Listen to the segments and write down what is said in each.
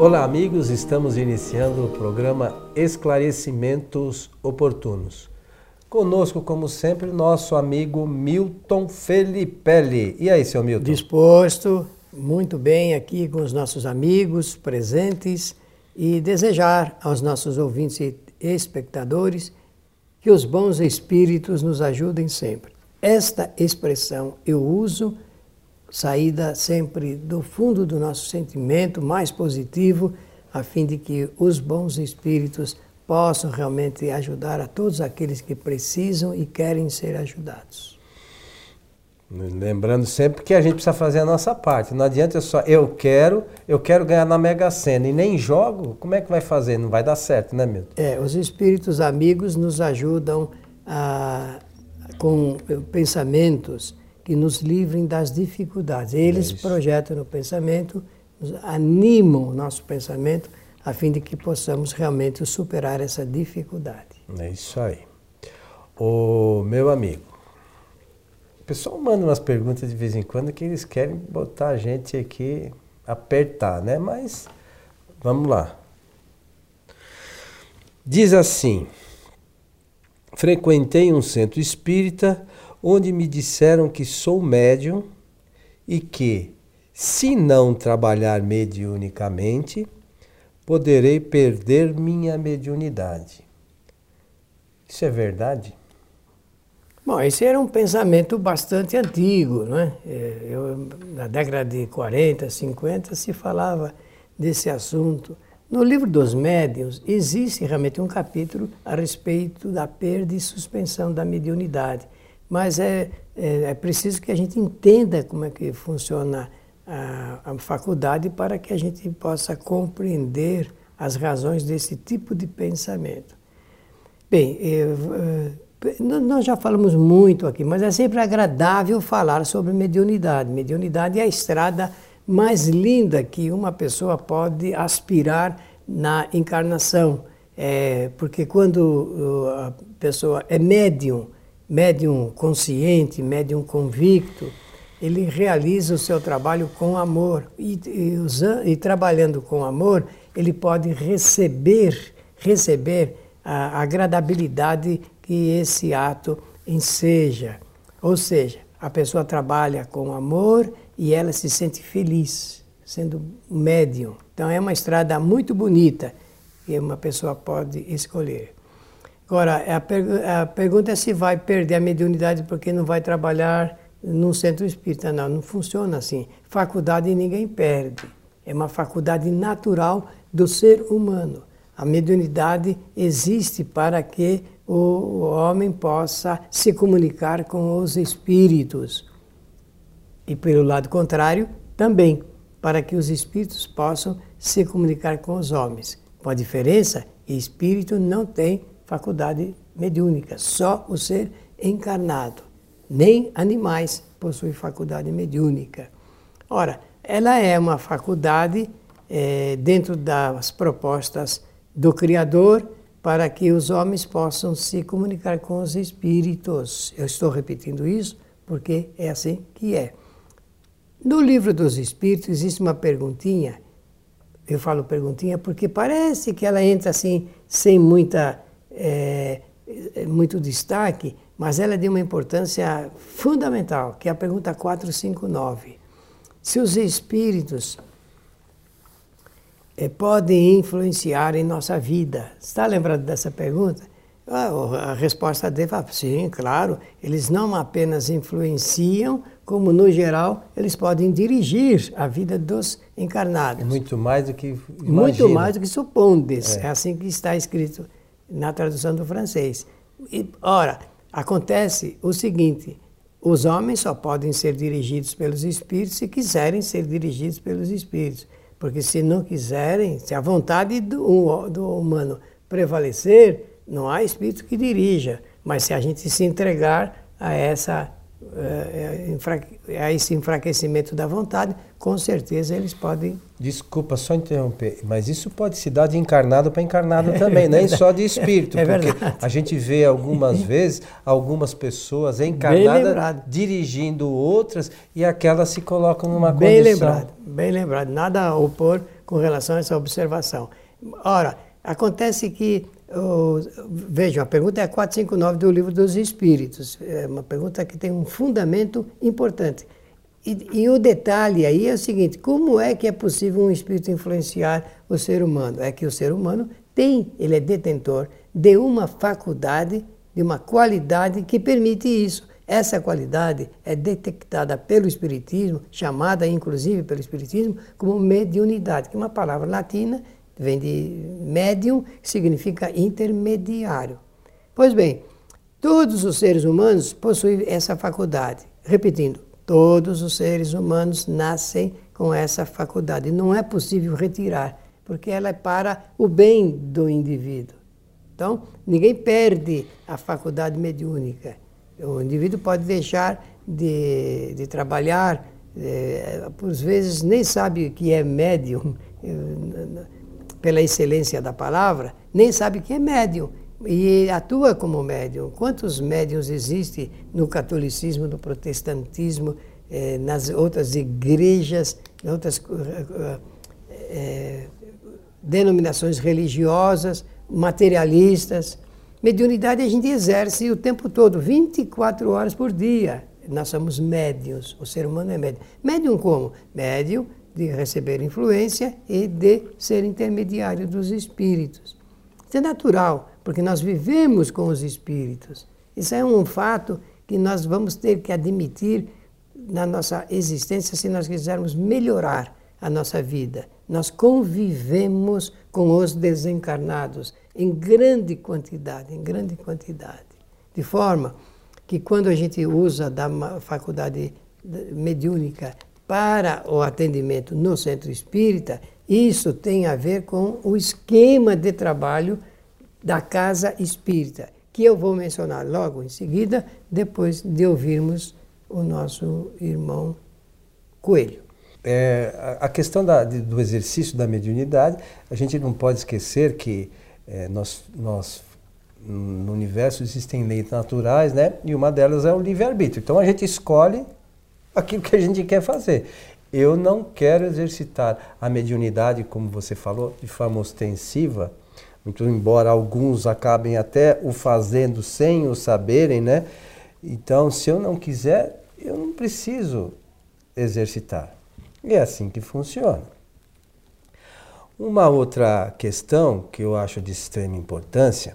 Olá, amigos, estamos iniciando o programa Esclarecimentos Oportunos. Conosco, como sempre, nosso amigo Milton Felipelli. E aí, seu Milton? Disposto, muito bem aqui com os nossos amigos presentes e desejar aos nossos ouvintes e espectadores que os bons espíritos nos ajudem sempre. Esta expressão eu uso saída sempre do fundo do nosso sentimento mais positivo, a fim de que os bons espíritos possam realmente ajudar a todos aqueles que precisam e querem ser ajudados. Lembrando sempre que a gente precisa fazer a nossa parte. Não adianta só eu quero, eu quero ganhar na Mega Sena e nem jogo, como é que vai fazer? Não vai dar certo, né, Milton? É, os espíritos amigos nos ajudam a, com pensamentos que nos livrem das dificuldades. Eles é projetam no pensamento, animam o nosso pensamento a fim de que possamos realmente superar essa dificuldade. É isso aí. O meu amigo, o pessoal manda umas perguntas de vez em quando que eles querem botar a gente aqui, apertar, né? Mas vamos lá. Diz assim: frequentei um centro espírita onde me disseram que sou médium e que, se não trabalhar mediunicamente, poderei perder minha mediunidade. Isso é verdade? Bom, esse era um pensamento bastante antigo, não é? é eu, na década de 40, 50 se falava desse assunto. No livro dos médiuns existe realmente um capítulo a respeito da perda e suspensão da mediunidade. Mas é, é, é preciso que a gente entenda como é que funciona a, a faculdade para que a gente possa compreender as razões desse tipo de pensamento. Bem, eu, nós já falamos muito aqui, mas é sempre agradável falar sobre mediunidade. Mediunidade é a estrada mais linda que uma pessoa pode aspirar na encarnação. É, porque quando a pessoa é médium, médium consciente, médium convicto, ele realiza o seu trabalho com amor. E, e, usando, e trabalhando com amor, ele pode receber, receber a agradabilidade que esse ato enseja. Ou seja, a pessoa trabalha com amor e ela se sente feliz, sendo médium. Então é uma estrada muito bonita que uma pessoa pode escolher. Agora, a, a pergunta é se vai perder a mediunidade porque não vai trabalhar num centro espírita. Não, não funciona assim. Faculdade ninguém perde. É uma faculdade natural do ser humano. A mediunidade existe para que o homem possa se comunicar com os espíritos. E pelo lado contrário, também, para que os espíritos possam se comunicar com os homens. Com a diferença, espírito não tem faculdade mediúnica, só o ser encarnado. Nem animais possuem faculdade mediúnica. Ora, ela é uma faculdade é, dentro das propostas do Criador para que os homens possam se comunicar com os espíritos. Eu estou repetindo isso porque é assim que é. No livro dos Espíritos existe uma perguntinha. Eu falo perguntinha porque parece que ela entra assim sem muita é, é, muito destaque, mas ela é de uma importância fundamental, que é a pergunta 459. Se os espíritos é, podem influenciar em nossa vida. Está lembrado dessa pergunta? Ah, a resposta dele é sim, claro. Eles não apenas influenciam, como no geral eles podem dirigir a vida dos encarnados. Muito mais do que imagina. Muito mais do que supondes. É. é assim que está escrito na tradução do francês. E, ora, acontece o seguinte: os homens só podem ser dirigidos pelos espíritos se quiserem ser dirigidos pelos espíritos. Porque se não quiserem, se a vontade do, do humano prevalecer, não há espírito que dirija. Mas se a gente se entregar a essa a esse enfraquecimento da vontade, com certeza eles podem. Desculpa só interromper, mas isso pode se dar de encarnado para encarnado também, é nem só de espírito. É porque verdade. a gente vê algumas vezes algumas pessoas encarnadas dirigindo outras e aquelas se colocam numa bem condição. Lembrado, bem lembrado, nada a opor com relação a essa observação. Ora, acontece que, vejam, a pergunta é a 459 do Livro dos Espíritos, é uma pergunta que tem um fundamento importante. E, e, o detalhe aí é o seguinte: como é que é possível um espírito influenciar o ser humano? É que o ser humano tem, ele é detentor de uma faculdade, de uma qualidade que permite isso. Essa qualidade é detectada pelo Espiritismo, chamada inclusive pelo Espiritismo como mediunidade, que é uma palavra latina, vem de médium, que significa intermediário. Pois bem, todos os seres humanos possuem essa faculdade. Repetindo, todos os seres humanos nascem com essa faculdade. Não é possível retirar, porque ela é para o bem do indivíduo. Então, ninguém perde a faculdade mediúnica. O indivíduo pode deixar de, de trabalhar, é, por vezes nem sabe o que é médium, pela excelência da palavra, nem sabe que é médium e atua como médium. Quantos médiums existem no catolicismo, no protestantismo, eh, nas outras igrejas, em outras eh, denominações religiosas, materialistas? Mediunidade a gente exerce o tempo todo, 24 horas por dia. Nós somos médios, o ser humano é médium. Médium como? Médium de receber influência e de ser intermediário dos espíritos. Isso é natural, porque nós vivemos com os espíritos. Isso é um fato que nós vamos ter que admitir na nossa existência se nós quisermos melhorar a nossa vida. Nós convivemos com os desencarnados em grande quantidade, em grande quantidade. De forma que quando a gente usa da faculdade mediúnica para o atendimento no centro espírita, isso tem a ver com o esquema de trabalho da casa espírita, que eu vou mencionar logo em seguida, depois de ouvirmos o nosso irmão Coelho. É, a questão da, do exercício da mediunidade, a gente não pode esquecer que é, nós, nós, no universo existem leis naturais, né? E uma delas é o livre-arbítrio. Então a gente escolhe aquilo que a gente quer fazer. Eu não quero exercitar a mediunidade, como você falou, de forma ostensiva, muito embora alguns acabem até o fazendo sem o saberem, né? Então, se eu não quiser, eu não preciso exercitar. E é assim que funciona. Uma outra questão que eu acho de extrema importância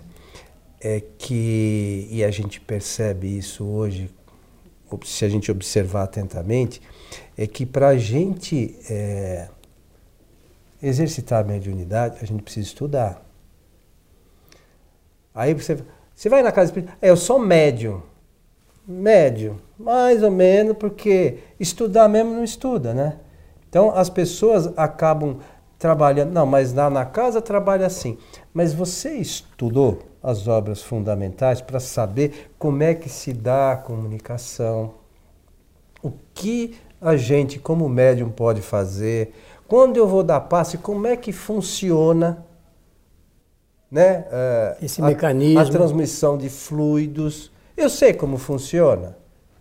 é que, e a gente percebe isso hoje, se a gente observar atentamente, é que para a gente é, exercitar a mediunidade, a gente precisa estudar. Aí você, você vai na casa espírita, é, eu sou médium. Médium, mais ou menos, porque estudar mesmo não estuda, né? Então as pessoas acabam trabalhando. Não, mas lá na casa trabalha assim. Mas você estudou as obras fundamentais para saber como é que se dá a comunicação, o que a gente, como médium, pode fazer, quando eu vou dar passe, como é que funciona né? Uh, Esse a, mecanismo. A transmissão de fluidos. Eu sei como funciona.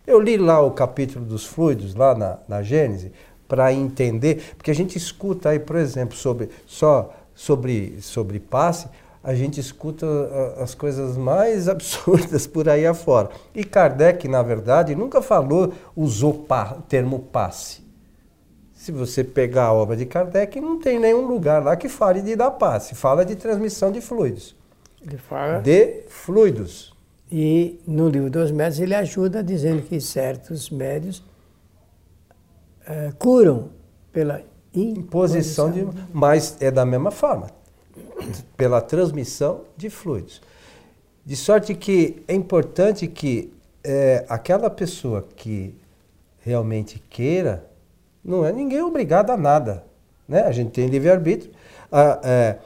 Eu li lá o capítulo dos fluidos, lá na, na Gênese, para entender, porque a gente escuta aí, por exemplo, sobre só sobre, sobre passe, a gente escuta as coisas mais absurdas por aí afora. E Kardec, na verdade, nunca falou, usou o termo passe. Se você pegar a obra de Kardec, não tem nenhum lugar lá que fale de dar passe. Fala de transmissão de fluidos. Ele fala. De fluidos. E no livro dos médios ele ajuda dizendo que certos médios uh, curam pela imposição, de. Mas é da mesma forma pela transmissão de fluidos. De sorte que é importante que é, aquela pessoa que realmente queira, não é ninguém obrigado a nada. Né? A gente tem livre-arbítrio. Ah, é,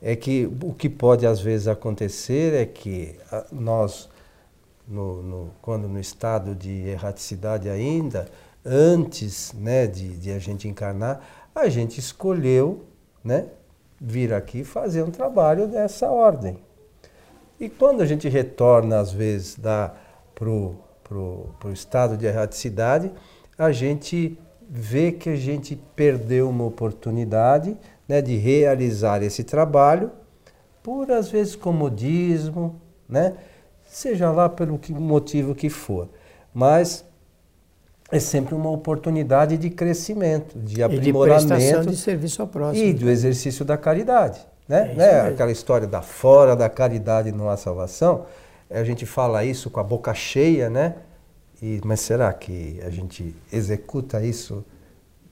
é, que o que pode às vezes acontecer é que nós, no, no, quando no estado de erraticidade ainda, antes né, de, de a gente encarnar, a gente escolheu né, vir aqui fazer um trabalho dessa ordem. E quando a gente retorna, às vezes, para o estado de erraticidade, a gente vê que a gente perdeu uma oportunidade né, de realizar esse trabalho por às vezes comodismo, né? Seja lá pelo que, motivo que for. Mas é sempre uma oportunidade de crescimento, de aprimoramento. E de de serviço ao próximo. E do exercício da caridade. Né? É né? Aquela história da fora da caridade não há salvação. A gente fala isso com a boca cheia, né? E, mas será que a gente executa isso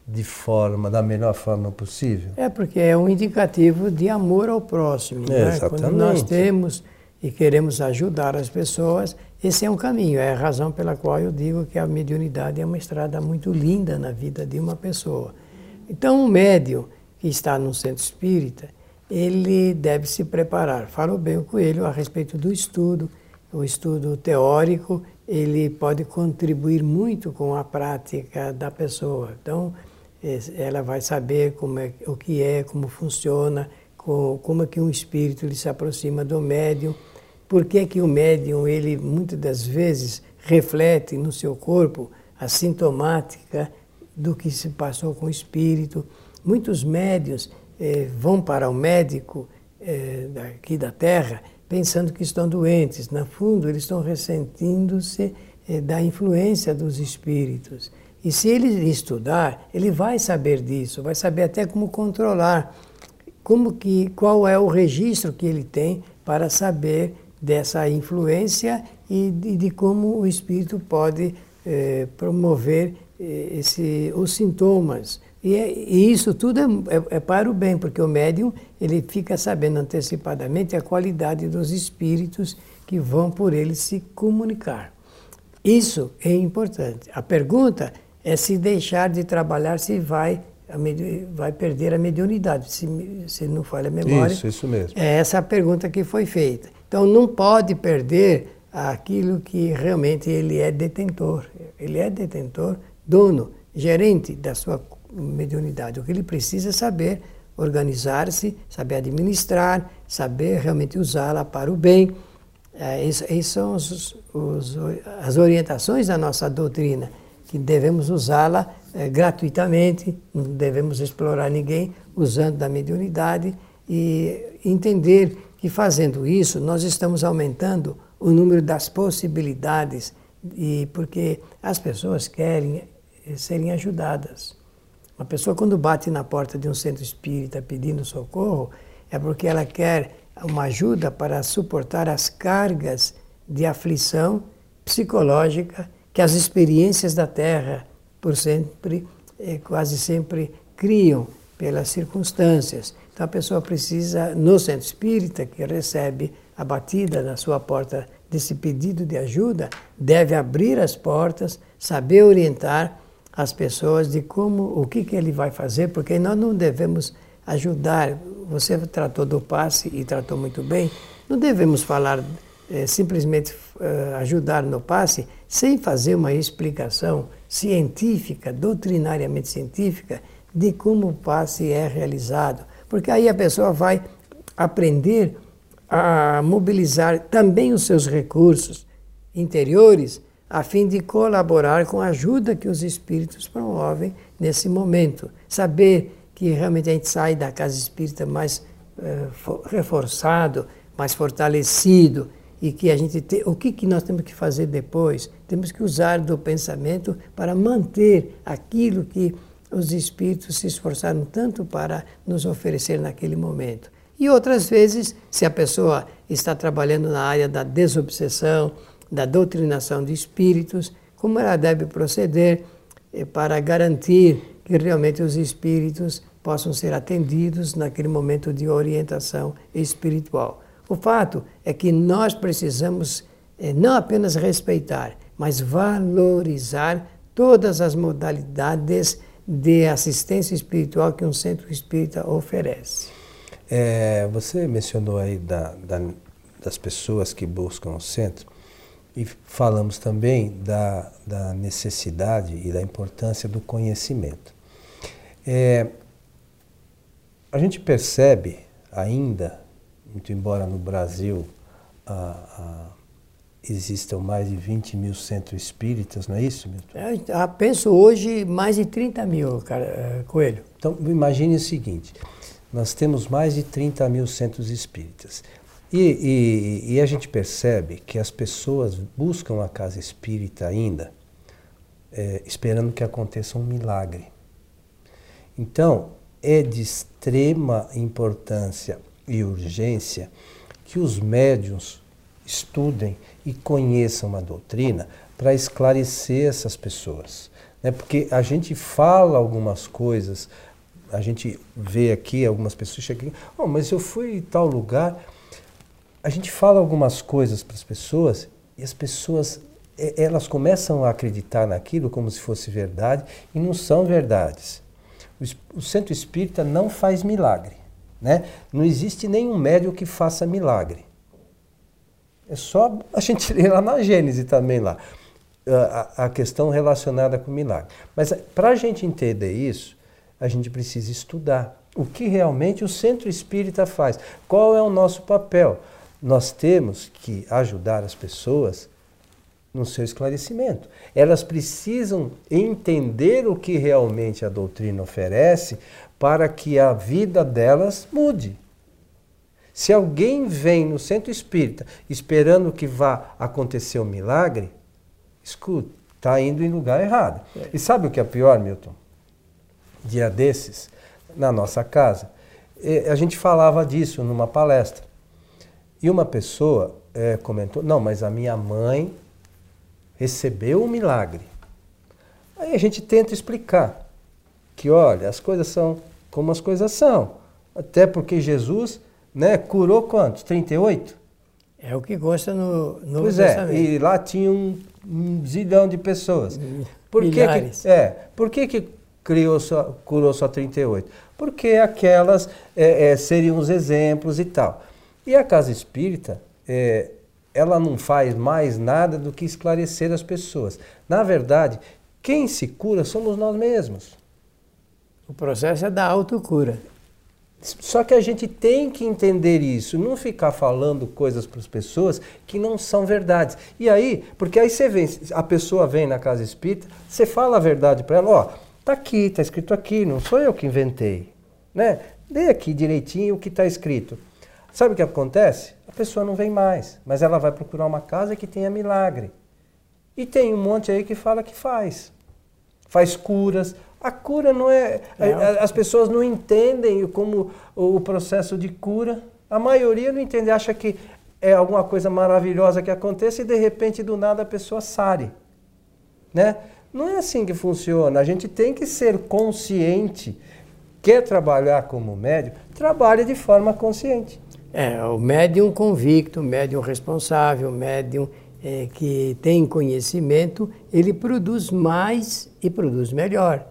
de forma, da melhor forma possível? É porque é um indicativo de amor ao próximo. É, né? Quando nós temos e queremos ajudar as pessoas, esse é um caminho, é a razão pela qual eu digo que a mediunidade é uma estrada muito linda na vida de uma pessoa. Então, o médium que está no centro espírita, ele deve se preparar. Falou bem o Coelho a respeito do estudo, o estudo teórico, ele pode contribuir muito com a prática da pessoa. Então, ela vai saber como é, o que é, como funciona, como é que um espírito ele se aproxima do médium por que, que o médium, ele muitas das vezes reflete no seu corpo a sintomática do que se passou com o espírito. Muitos médios eh, vão para o médico eh, aqui da Terra pensando que estão doentes. Na fundo, eles estão ressentindo-se eh, da influência dos espíritos. E se ele estudar, ele vai saber disso, vai saber até como controlar, como que, qual é o registro que ele tem para saber dessa influência e de, de como o espírito pode eh, promover eh, esse, os sintomas. E, é, e isso tudo é, é, é, para o bem, porque o médium ele fica sabendo antecipadamente a qualidade dos espíritos que vão por ele se comunicar. Isso é importante. A pergunta é se deixar de trabalhar, se vai vai perder a mediunidade, se, se não falha a memória. Isso, isso mesmo. É essa a pergunta que foi feita. Então não pode perder aquilo que realmente ele é detentor. Ele é detentor, dono, gerente da sua mediunidade. O que ele precisa é saber organizar-se, saber administrar, saber realmente usá-la para o bem. É, essas são os, os, as orientações da nossa doutrina, que devemos usá-la é, gratuitamente, não devemos explorar ninguém usando da mediunidade e entender que fazendo isso nós estamos aumentando o número das possibilidades e porque as pessoas querem eh, serem ajudadas. Uma pessoa quando bate na porta de um centro espírita pedindo socorro é porque ela quer uma ajuda para suportar as cargas de aflição psicológica que as experiências da Terra por sempre, eh, quase sempre criam pelas circunstâncias. Então a pessoa precisa, no centro espírita, que recebe a batida na sua porta desse pedido de ajuda, deve abrir as portas, saber orientar as pessoas de como, o que, que ele vai fazer, porque nós não devemos ajudar. Você tratou do passe e tratou muito bem. Não devemos falar é, simplesmente é, ajudar no passe sem fazer uma explicação científica, doutrinariamente científica, de como o passe é realizado porque aí a pessoa vai aprender a mobilizar também os seus recursos interiores a fim de colaborar com a ajuda que os espíritos promovem nesse momento. Saber que realmente a gente sai da casa espírita mais uh, reforçado, mais fortalecido e que a gente tem, o que, que nós temos que fazer depois? Temos que usar do pensamento para manter aquilo que os espíritos se esforçaram tanto para nos oferecer naquele momento. E outras vezes, se a pessoa está trabalhando na área da desobsessão, da doutrinação de espíritos, como ela deve proceder eh, para garantir que realmente os espíritos possam ser atendidos naquele momento de orientação espiritual. O fato é que nós precisamos eh, não apenas respeitar, mas valorizar todas as modalidades de assistência espiritual que um centro espírita oferece. É, você mencionou aí da, da, das pessoas que buscam o centro e falamos também da, da necessidade e da importância do conhecimento. É, a gente percebe ainda, muito embora no Brasil a, a existam mais de 20 mil centros espíritas, não é isso, Milton? É, penso hoje mais de 30 mil, cara, é, Coelho. Então, imagine o seguinte, nós temos mais de 30 mil centros espíritas. E, e, e, a gente percebe que as pessoas buscam a casa espírita ainda é, esperando que aconteça um milagre. Então, é de extrema importância e urgência que os médiums estudem e conheçam a doutrina para esclarecer essas pessoas. Né? Porque a gente fala algumas coisas, a gente vê aqui algumas pessoas chegando, oh, mas eu fui em tal lugar. A gente fala algumas coisas para as pessoas e as pessoas elas começam a acreditar naquilo como se fosse verdade e não são verdades. O, centro espírita não faz milagre. Né? Não existe nenhum médium que faça milagre. É só a gente ler lá na Gênese também lá. A, a questão relacionada com milagre. Mas para a gente entender isso, a gente precisa estudar o que realmente o centro espírita faz. Qual é o nosso papel? Nós temos que ajudar as pessoas no seu esclarecimento. Elas precisam entender o que realmente a doutrina oferece para que a vida delas mude. Se alguém vem no centro espírita esperando que vá acontecer um milagre, escuta, está indo em lugar errado. É. E sabe o que é pior, Milton? Dia desses, na nossa casa, a gente falava disso numa palestra. E uma pessoa é, comentou: não, mas a minha mãe recebeu um milagre. Aí a gente tenta explicar que, olha, as coisas são como as coisas são. Até porque Jesus né, curou quantos? 38? É o que gosta no, no Pois é, e lá tinha um, um zilhão de pessoas. Por que, que, é, por que, que criou só, curou só 38? Porque aquelas é, é, seriam os exemplos e tal. E a casa espírita, é, ela não faz mais nada do que esclarecer as pessoas. Na verdade, quem se cura somos nós mesmos. O processo é da autocura. Só que a gente tem que entender isso, não ficar falando coisas para as pessoas que não são verdades. E aí, porque aí você vem, a pessoa vem na casa espírita, você fala a verdade para ela, ó, tá aqui, tá escrito aqui, não sou eu que inventei, né? Dê aqui direitinho o que está escrito. Sabe o que acontece? A pessoa não vem mais, mas ela vai procurar uma casa que tenha milagre. E tem um monte aí que fala que faz. Faz curas. A cura não é. é as pessoas não entendem como o processo de cura. A maioria não entende, acha que é alguma coisa maravilhosa que acontece e de repente do nada a pessoa sare. Né? Não é assim que funciona. A gente tem que ser consciente. Quer trabalhar como médico? Trabalhe de forma consciente. É, o médium convicto, o médium responsável, o médium é, que tem conhecimento, ele produz mais e produz melhor,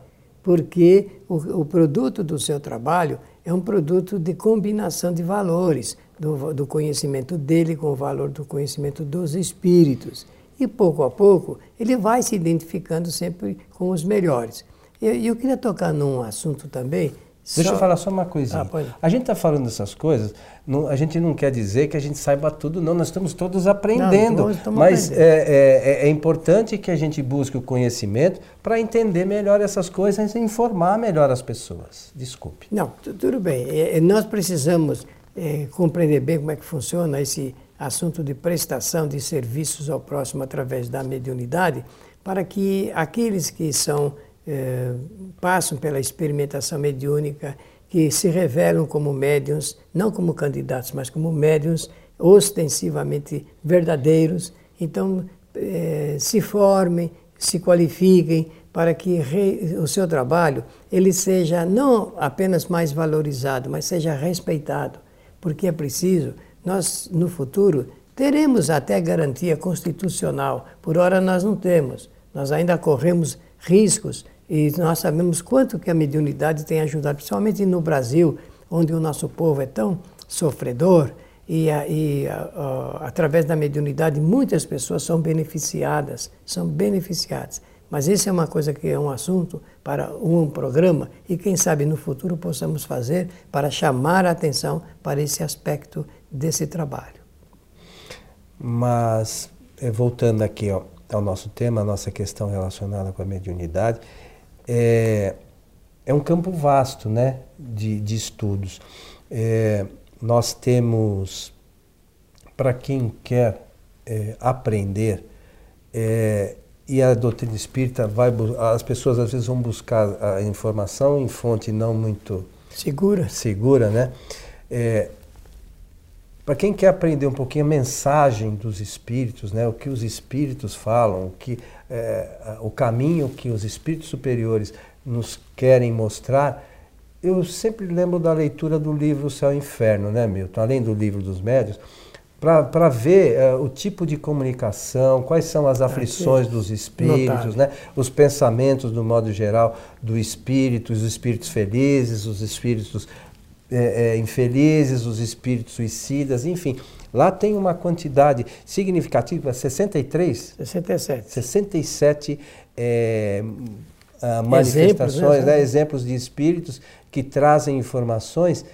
porque o, o, produto do seu trabalho é um produto de combinação de valores, do, do conhecimento dele com o valor do conhecimento dos espíritos. E pouco a pouco ele vai se identificando sempre com os melhores. E eu, eu queria tocar num assunto também Deixa só... eu falar só uma coisinha. Ah, a gente está falando dessas coisas, não, a gente não quer dizer que a gente saiba tudo, não. Nós estamos todos aprendendo. Não, mas aprendendo. É, é, é, importante que a gente busque o conhecimento para entender melhor essas coisas e informar melhor as pessoas. Desculpe. Não, tudo bem. É, é, nós precisamos é, compreender bem como é que funciona esse assunto de prestação de serviços ao próximo através da mediunidade, para que aqueles que são é, passam pela experimentação mediúnica, que se revelam como médiums, não como candidatos, mas como médiums ostensivamente verdadeiros. Então, é, se formem, se qualifiquem para que re, o seu trabalho ele seja não apenas mais valorizado, mas seja respeitado, porque é preciso. Nós no futuro teremos até garantia constitucional. Por hora nós não temos. Nós ainda corremos riscos e nós sabemos quanto que a mediunidade tem ajudado, principalmente no Brasil, onde o nosso povo é tão sofredor, e, e através da mediunidade muitas pessoas são beneficiadas, são beneficiadas. Mas isso é uma coisa que é um assunto para um programa e quem sabe no futuro possamos fazer para chamar a atenção para esse aspecto desse trabalho. Mas eh, voltando aqui ao nosso tema, a nossa questão relacionada com a mediunidade, é, é um campo vasto né, de, de estudos. É, nós temos, para quem quer é, aprender, é, e a doutrina espírita vai as pessoas às vezes vão buscar a informação em fonte não muito segura segura né é, para quem quer aprender um pouquinho a mensagem dos espíritos né o que os espíritos falam o que é, o caminho que os espíritos superiores nos querem mostrar eu sempre lembro da leitura do livro Céu e Inferno né Milton além do livro dos médios para ver uh, o tipo de comunicação, quais são as aflições dos espíritos, né? os pensamentos, do modo geral, do espírito, os espíritos felizes, os espíritos é, é, infelizes, os espíritos suicidas, enfim. Lá tem uma quantidade significativa, 63? 67. 67 é, manifestações, exemplos, né? exemplos de espíritos que trazem informações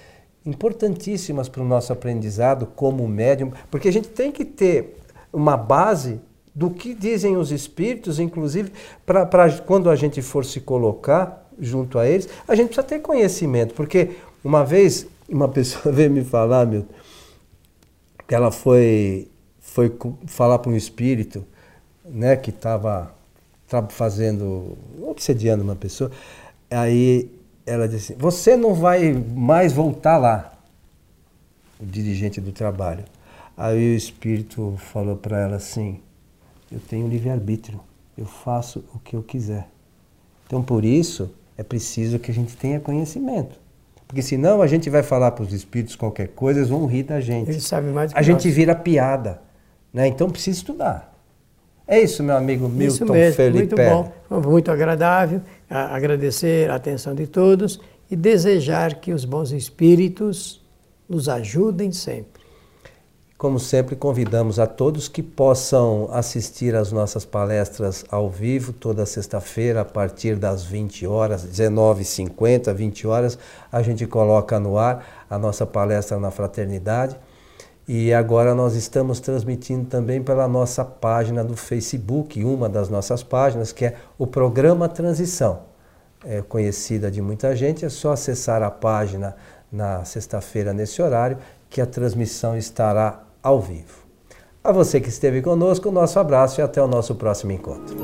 importantíssimas para o nosso aprendizado como médium, porque a gente tem que ter uma base do que dizem os espíritos, inclusive para quando a gente for se colocar junto a eles, a gente precisa ter conhecimento, porque uma vez uma pessoa veio me falar, meu, ela foi foi falar para um espírito, né, que estava fazendo obsediando uma pessoa, aí ela disse: Você não vai mais voltar lá, o dirigente do trabalho. Aí o espírito falou para ela assim: Eu tenho livre-arbítrio, eu faço o que eu quiser. Então por isso é preciso que a gente tenha conhecimento. Porque senão a gente vai falar para os espíritos qualquer coisa, eles vão rir da gente. Eles sabem mais do que A nós. gente vira piada. Né? Então precisa estudar. É isso, meu amigo Milton isso mesmo, Felipe. Muito bom, muito agradável. Agradecer a atenção de todos e desejar que os bons espíritos nos ajudem sempre. Como sempre, convidamos a todos que possam assistir às nossas palestras ao vivo toda sexta-feira, a partir das 20 horas, 19h50, 20 horas, a gente coloca no ar a nossa palestra na Fraternidade. E agora nós estamos transmitindo também pela nossa página do Facebook, uma das nossas páginas, que é o programa Transição. É conhecida de muita gente, é só acessar a página na sexta-feira nesse horário que a transmissão estará ao vivo. A você que esteve conosco, nosso abraço e até o nosso próximo encontro.